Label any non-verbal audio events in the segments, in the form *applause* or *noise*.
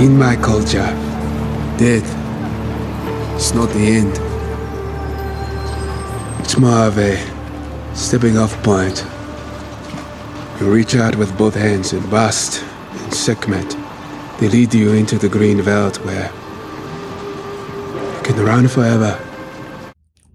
In my culture, death is not the end. It's more of a stepping off point. You reach out with both hands and Bast and Sekhmet. They lead you into the green veld where you can run forever.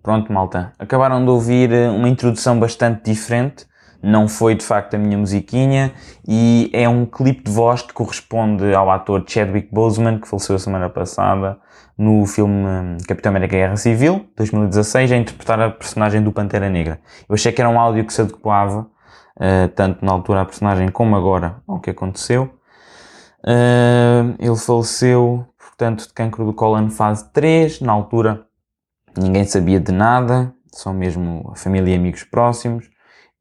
Pronto, malta. Acabaram de ouvir eh, uma introdução bastante diferente. Não foi de facto a minha musiquinha e é um clipe de voz que corresponde ao ator Chadwick Boseman, que faleceu a semana passada no filme hum, Capitão América Guerra Civil, 2016, a interpretar a personagem do Pantera Negra. Eu achei que era um áudio que se adequava, uh, tanto na altura à personagem como agora ao que aconteceu. Uh, ele faleceu, portanto, de cancro do cólon fase 3, na altura ninguém sabia de nada, só mesmo a família e amigos próximos,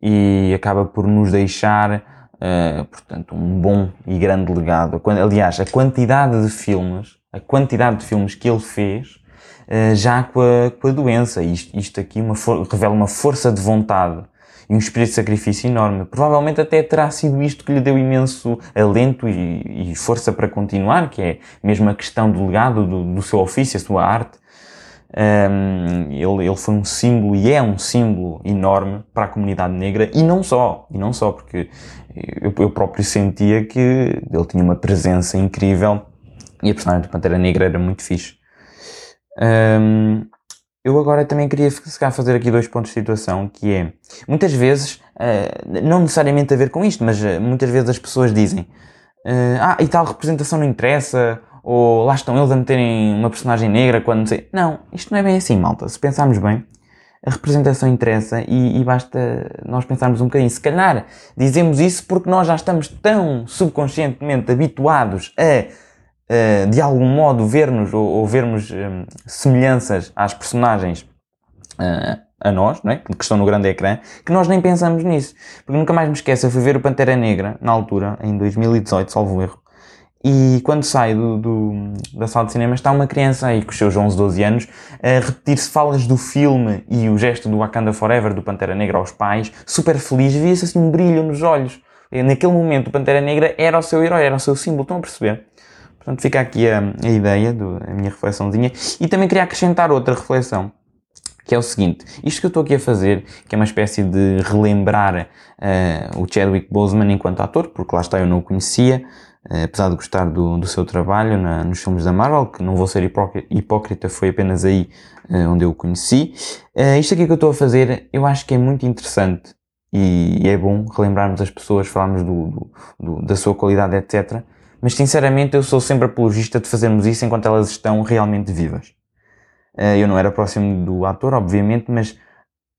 e acaba por nos deixar, uh, portanto, um bom e grande legado. Aliás, a quantidade de filmes, a quantidade de filmes que ele fez, uh, já com a, com a doença, isto, isto aqui uma revela uma força de vontade e um espírito de sacrifício enorme. Provavelmente até terá sido isto que lhe deu imenso alento e, e força para continuar, que é mesmo a questão do legado do, do seu ofício, a sua arte, um, ele, ele foi um símbolo e é um símbolo enorme para a comunidade negra e não só, e não só, porque eu, eu próprio sentia que ele tinha uma presença incrível e a personagem do Pantera Negra era muito fixe. Um, eu agora também queria fazer aqui dois pontos de situação, que é, muitas vezes, uh, não necessariamente a ver com isto, mas uh, muitas vezes as pessoas dizem, uh, ah, e tal representação não interessa, ou lá estão eles a meterem uma personagem negra quando não sei. Não, isto não é bem assim, malta. Se pensarmos bem, a representação interessa e, e, basta nós pensarmos um bocadinho. Se calhar dizemos isso porque nós já estamos tão subconscientemente habituados a, a de algum modo, ver-nos ou, ou vermos um, semelhanças às personagens uh, a nós, não é? que estão no grande ecrã, que nós nem pensamos nisso. Porque nunca mais me esqueço, eu fui ver o Pantera Negra, na altura, em 2018, salvo erro, e quando sai do, do, da sala de cinema está uma criança aí com os seus 11, 12 anos a repetir-se falas do filme e o gesto do Wakanda Forever, do Pantera Negra aos pais, super feliz, via-se assim um brilho nos olhos. Naquele momento o Pantera Negra era o seu herói, era o seu símbolo, estão a perceber? Portanto fica aqui a, a ideia, do, a minha reflexãozinha. E também queria acrescentar outra reflexão, que é o seguinte, isto que eu estou aqui a fazer, que é uma espécie de relembrar uh, o Chadwick Boseman enquanto ator, porque lá está eu não o conhecia, apesar de gostar do, do seu trabalho na, nos filmes da Marvel, que não vou ser hipócrita, foi apenas aí uh, onde eu o conheci. Uh, isto aqui que eu estou a fazer, eu acho que é muito interessante e é bom relembrarmos as pessoas, falarmos do, do, do, da sua qualidade, etc. Mas sinceramente eu sou sempre apologista de fazermos isso enquanto elas estão realmente vivas. eu não era próximo do ator, obviamente, mas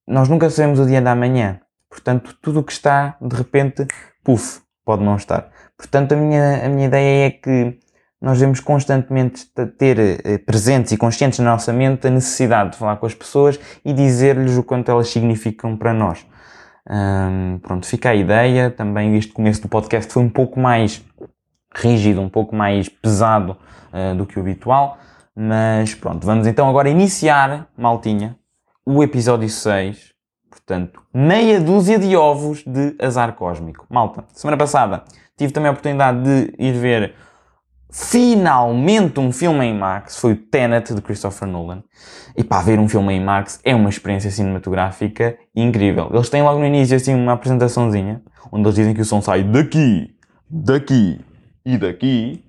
nós nunca sabemos o dia da manhã. Portanto, tudo o que está, de repente, puf, pode não estar. Portanto, a minha, a minha ideia é que nós devemos constantemente ter eh, presentes e conscientes na nossa mente a necessidade de falar com as pessoas e dizer-lhes o quanto elas significam para nós. Hum, pronto, fica a ideia. Também este começo do podcast foi um pouco mais rígido, um pouco mais pesado uh, do que o habitual. Mas pronto, vamos então agora iniciar, maltinha, o episódio 6. Portanto, meia dúzia de ovos de azar cósmico. Malta, semana passada Tive também a oportunidade de ir ver finalmente um filme em Max, foi o Tenet de Christopher Nolan. E pá, ver um filme em Max é uma experiência cinematográfica incrível. Eles têm logo no início assim uma apresentaçãozinha, onde eles dizem que o som sai daqui, daqui e daqui.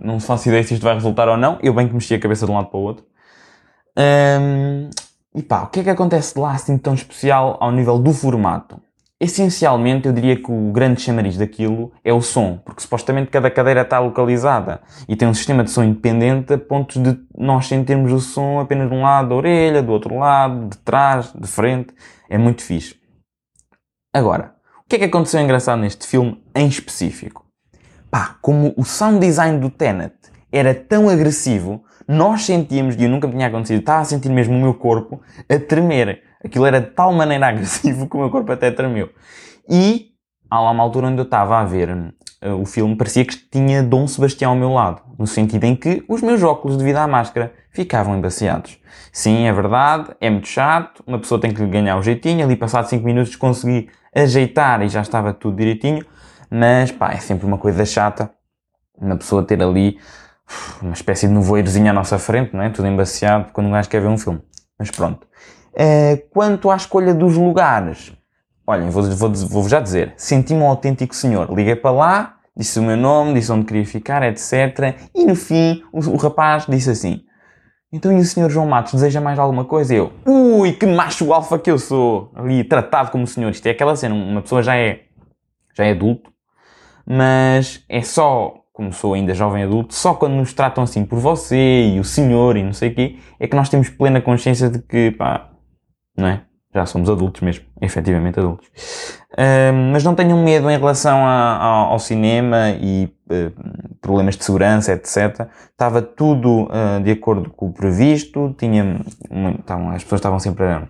Não faço ideia se isto vai resultar ou não. Eu bem que mexi a cabeça de um lado para o outro. Um, e pá, o que é que acontece lá assim tão especial ao nível do formato? Essencialmente, eu diria que o grande chamariz daquilo é o som, porque supostamente cada cadeira está localizada e tem um sistema de som independente a ponto de nós sentirmos o som apenas de um lado da orelha, do outro lado, de trás, de frente. É muito fixe. Agora, o que é que aconteceu engraçado neste filme em específico? Pá, como o sound design do Tenet era tão agressivo, nós sentíamos, e eu nunca tinha acontecido, estava a sentir mesmo o meu corpo a tremer. Aquilo era de tal maneira *laughs* agressivo que o meu corpo até tremeu. E há lá uma altura onde eu estava a ver uh, o filme, parecia que tinha Dom Sebastião ao meu lado, no sentido em que os meus óculos, devido à máscara, ficavam embaciados. Sim, é verdade, é muito chato, uma pessoa tem que ganhar o jeitinho, ali passado 5 minutos consegui ajeitar e já estava tudo direitinho, mas pá, é sempre uma coisa chata uma pessoa ter ali uma espécie de nevoeirozinho à nossa frente, não é? Tudo embaciado quando um gajo quer ver um filme. Mas pronto. Uh, quanto à escolha dos lugares, olhem, vou-vos vou, vou já dizer, senti-me um autêntico senhor. Liguei para lá, disse o meu nome, disse onde queria ficar, etc. E no fim, o, o rapaz disse assim: Então e o senhor João Matos deseja mais alguma coisa? Eu, ui, que macho alfa que eu sou! Ali, tratado como senhor. Isto é aquela cena, uma pessoa já é, já é adulto, mas é só, como sou ainda jovem adulto, só quando nos tratam assim por você e o senhor e não sei o quê, é que nós temos plena consciência de que, pá, não é? Já somos adultos mesmo, *laughs* efetivamente adultos. Mas não tenham medo em relação a, a, ao cinema e uh, problemas de segurança, etc. Estava tudo uh, de acordo com o previsto, tinha, estavam, as pessoas estavam sempre a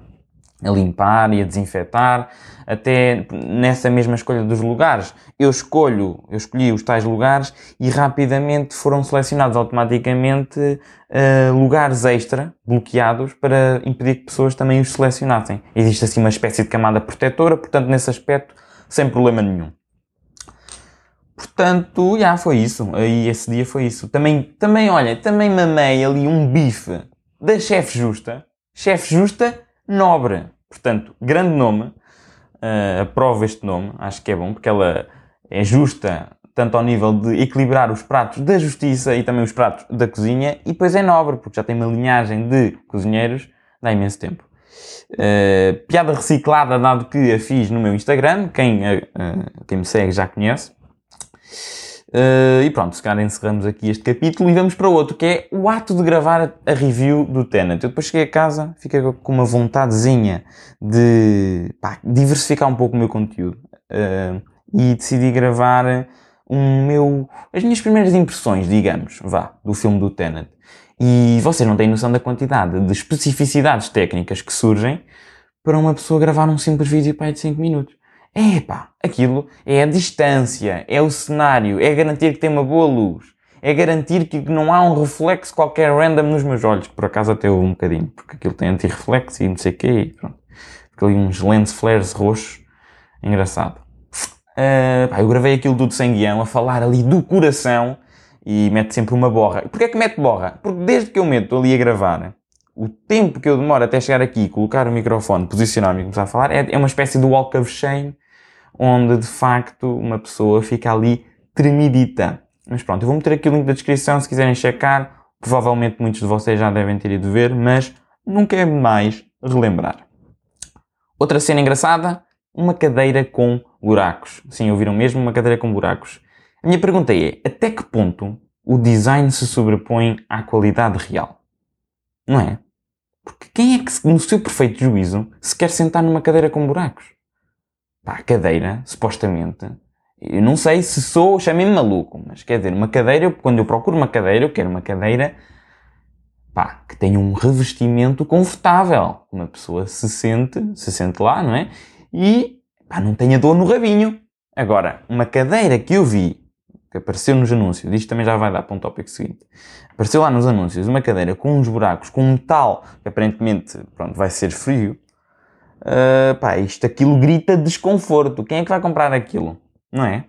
a limpar e a desinfetar, até nessa mesma escolha dos lugares. Eu escolho, eu escolhi os tais lugares e rapidamente foram selecionados automaticamente uh, lugares extra, bloqueados, para impedir que pessoas também os selecionassem. Existe assim uma espécie de camada protetora, portanto, nesse aspecto, sem problema nenhum. Portanto, já foi isso. Aí esse dia foi isso. Também, também, olha, também mamei ali um bife da chefe justa. Chefe justa Nobre. Portanto, grande nome. Uh, aprovo este nome. Acho que é bom, porque ela é justa tanto ao nível de equilibrar os pratos da justiça e também os pratos da cozinha, e depois é nobre, porque já tem uma linhagem de cozinheiros há imenso tempo. Uh, piada reciclada, dado que a fiz no meu Instagram, quem, uh, quem me segue já conhece. Uh, e pronto, se calhar encerramos aqui este capítulo e vamos para outro, que é o ato de gravar a review do Tenet. Eu depois cheguei a casa, fiquei com uma vontadezinha de pá, diversificar um pouco o meu conteúdo uh, e decidi gravar um meu, as minhas primeiras impressões, digamos, vá, do filme do Tenet. E vocês não têm noção da quantidade de especificidades técnicas que surgem para uma pessoa gravar um simples vídeo para de 5 minutos. Epá, aquilo é a distância, é o cenário, é garantir que tem uma boa luz, é garantir que não há um reflexo qualquer random nos meus olhos, que por acaso até houve um bocadinho, porque aquilo tem anti-reflexo e não sei o quê, e pronto. Fica ali uns lens flares roxos, engraçado. Uh, pá, eu gravei aquilo tudo sem guião, a falar ali do coração, e mete sempre uma borra. Porquê é que mete borra? Porque desde que eu meto ali a gravar, o tempo que eu demoro até chegar aqui, colocar o microfone, posicionar-me e começar a falar, é, é uma espécie de walk of shame, onde de facto uma pessoa fica ali tremidita. Mas pronto, eu vou meter aqui o link da descrição se quiserem checar. Provavelmente muitos de vocês já devem ter ido ver, mas nunca é demais relembrar. Outra cena engraçada, uma cadeira com buracos. Sim, ouviram mesmo? Uma cadeira com buracos. A minha pergunta é, até que ponto o design se sobrepõe à qualidade real? Não é? Porque quem é que, no seu perfeito juízo, se quer sentar numa cadeira com buracos? Pá, a cadeira, supostamente, eu não sei se sou, chamei-me maluco, mas quer dizer, uma cadeira, quando eu procuro uma cadeira, eu quero uma cadeira pá, que tenha um revestimento confortável. Uma pessoa se sente, se sente lá, não é? E pá, não tenha dor no rabinho. Agora, uma cadeira que eu vi, que apareceu nos anúncios, isto também já vai dar para um tópico seguinte, apareceu lá nos anúncios uma cadeira com uns buracos, com metal que aparentemente pronto, vai ser frio. Uh, pá, isto aquilo grita desconforto. Quem é que vai comprar aquilo? Não é?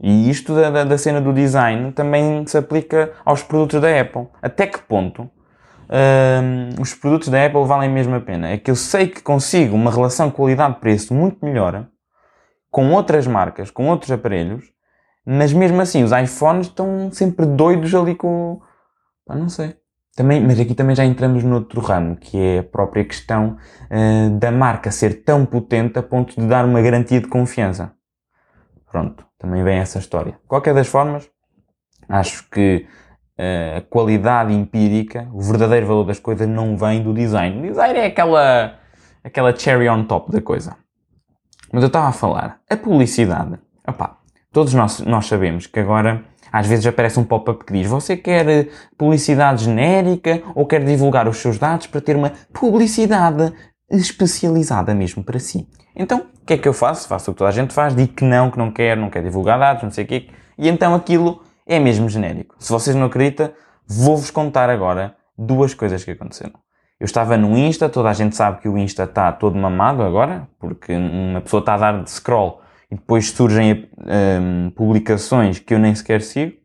E isto da, da, da cena do design também se aplica aos produtos da Apple. Até que ponto uh, os produtos da Apple valem mesmo a pena? É que eu sei que consigo uma relação qualidade-preço muito melhor com outras marcas, com outros aparelhos, mas mesmo assim, os iPhones estão sempre doidos ali com. Não sei. Também, mas aqui também já entramos noutro ramo, que é a própria questão uh, da marca ser tão potente a ponto de dar uma garantia de confiança. Pronto, também vem essa história. Qualquer das formas, acho que uh, a qualidade empírica, o verdadeiro valor das coisas não vem do design. O design é aquela, aquela cherry on top da coisa. Mas eu estava a falar, a publicidade, opá, Todos nós, nós sabemos que agora às vezes aparece um pop-up que diz você quer eh, publicidade genérica ou quer divulgar os seus dados para ter uma publicidade especializada mesmo para si. Então, o que é que eu faço? Faço o que toda a gente faz, digo que não, que não quer, não quer divulgar dados, não sei o quê. E então aquilo é mesmo genérico. Se vocês não acreditam, vou-vos contar agora duas coisas que aconteceram. Eu estava no Insta, toda a gente sabe que o Insta está todo mamado agora, porque uma pessoa está a dar de scroll e depois surgem um, publicações que eu nem sequer sigo.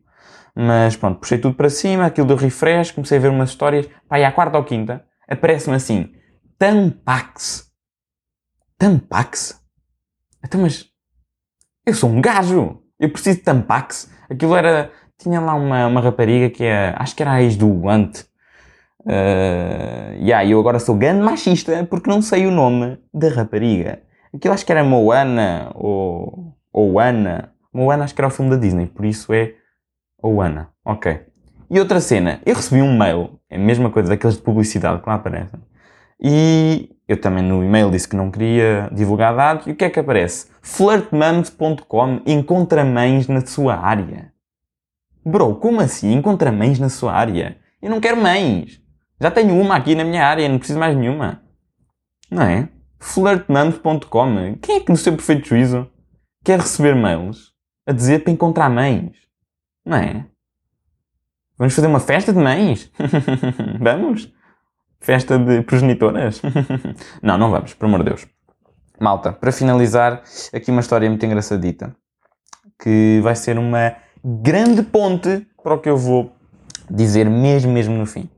Mas pronto, puxei tudo para cima, aquilo deu refresh, comecei a ver umas histórias. Pá, e à quarta ou quinta, aparece-me assim, Tampax. Tampax? Então, mas eu sou um gajo. Eu preciso de Tampax. Aquilo era. Tinha lá uma, uma rapariga que é. Acho que era a ex do Guante. Uh, yeah, eu agora sou grande machista porque não sei o nome da rapariga. Aquilo acho que era Moana ou, ou Ana. Moana acho que era o filme da Disney, por isso é Oana. Ok. E outra cena, eu recebi um mail, é a mesma coisa daqueles de publicidade que lá aparecem, e eu também no e-mail disse que não queria divulgar dados, e o que é que aparece? flirtmums.com encontra mães na sua área. Bro, como assim encontra mães na sua área? Eu não quero mães. Já tenho uma aqui na minha área, não preciso mais nenhuma. Não é? flirtmums.com. Quem é que no seu perfeito juízo quer receber mails a dizer para encontrar mães? Não é? Vamos fazer uma festa de mães? *laughs* vamos? Festa de progenitoras? *laughs* não, não vamos, por amor de Deus. Malta, para finalizar, aqui uma história muito engraçadita que vai ser uma grande ponte para o que eu vou dizer mesmo, mesmo no fim.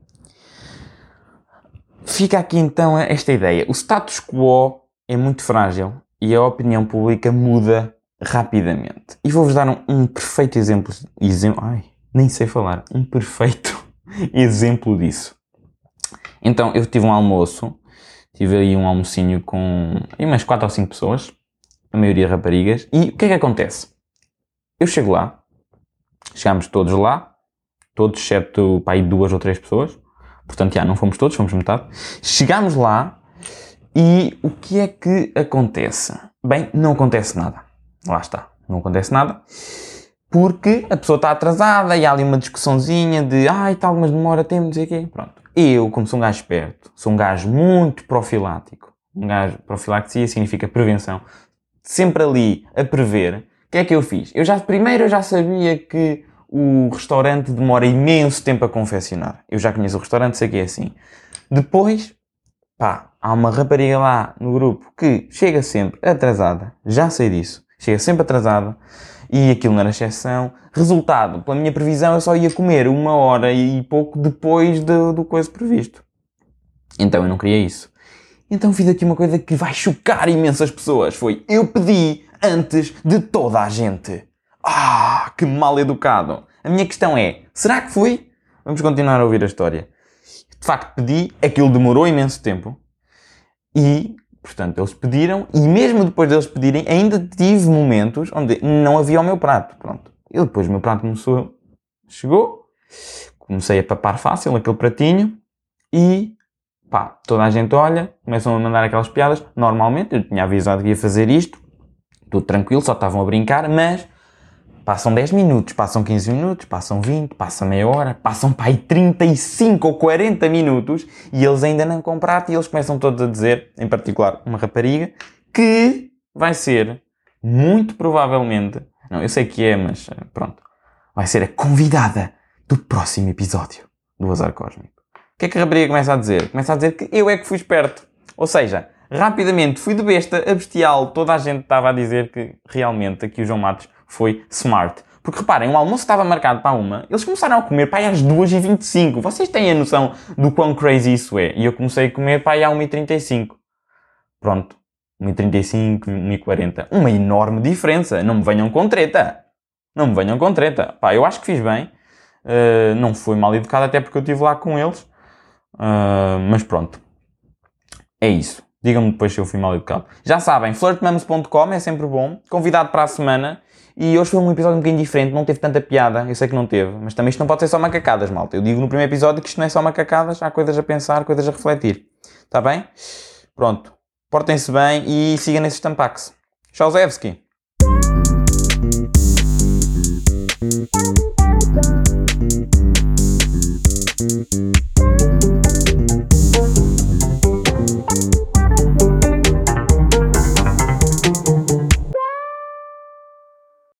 Fica aqui então esta ideia. O status quo é muito frágil e a opinião pública muda rapidamente. E vou-vos dar um, um, perfeito exemplo. exemplo ai, nem sei falar. Um perfeito *laughs* exemplo disso. Então, eu tive um almoço. Tive aí um almocinho com umas 4 ou 5 pessoas. A maioria raparigas. E o que é que acontece? Eu chego lá. Chegámos todos lá. Todos, exceto aí duas ou três pessoas. Portanto, já não fomos todos, fomos metade. Chegámos lá e o que é que acontece? Bem, não acontece nada. Lá está, não acontece nada. Porque a pessoa está atrasada e há ali uma discussãozinha de ai, está algumas demora, temos, não sei o quê. Pronto. Eu, como sou um gajo esperto, sou um gajo muito profilático. Um gajo, profilaxia significa prevenção. Sempre ali a prever. O que é que eu fiz? Eu já, primeiro, eu já sabia que o restaurante demora imenso tempo a confeccionar. Eu já conheço o restaurante, sei que é assim. Depois, pá, há uma rapariga lá no grupo que chega sempre atrasada, já sei disso, chega sempre atrasada e aquilo não era exceção. Resultado, pela minha previsão, eu só ia comer uma hora e pouco depois do, do coisa previsto. Então eu não queria isso. Então fiz aqui uma coisa que vai chocar imensas pessoas. Foi, eu pedi antes de toda a gente. Ah, que mal educado. A minha questão é, será que fui? Vamos continuar a ouvir a história. De facto, pedi, aquilo demorou imenso tempo. E, portanto, eles pediram, e mesmo depois deles pedirem, ainda tive momentos onde não havia o meu prato. Pronto. E depois o meu prato começou, chegou, comecei a papar fácil aquele pratinho, e pá, toda a gente olha, começam a mandar aquelas piadas. Normalmente, eu tinha avisado que ia fazer isto, tudo tranquilo, só estavam a brincar, mas Passam 10 minutos, passam 15 minutos, passam 20, passam meia hora, passam para aí 35 ou 40 minutos e eles ainda não compraram e eles começam todos a dizer, em particular uma rapariga, que vai ser, muito provavelmente, não, eu sei que é, mas eh, pronto, vai ser a convidada do próximo episódio do Azar Cósmico. O que é que a rapariga começa a dizer? Começa a dizer que eu é que fui esperto. Ou seja, rapidamente fui de besta a bestial, toda a gente estava a dizer que realmente aqui o João Matos foi smart. Porque reparem, o almoço estava marcado para uma, eles começaram a comer para às 2h25. Vocês têm a noção do quão crazy isso é? E eu comecei a comer para aí à 1h35. Pronto. 1h35, 1h40. Uma enorme diferença. Não me venham com treta. Não me venham com treta. Pá, eu acho que fiz bem. Uh, não fui mal educado, até porque eu estive lá com eles. Uh, mas pronto. É isso. Digam-me depois se eu fui mal educado. Já sabem, flirtmamos.com é sempre bom. Convidado para a semana. E hoje foi um episódio um bocadinho diferente, não teve tanta piada, eu sei que não teve, mas também isto não pode ser só macacadas, malta. Eu digo no primeiro episódio que isto não é só macacadas, há coisas a pensar, coisas a refletir. Está bem? Pronto. Portem-se bem e sigam nesses tampax. Tchauzewski.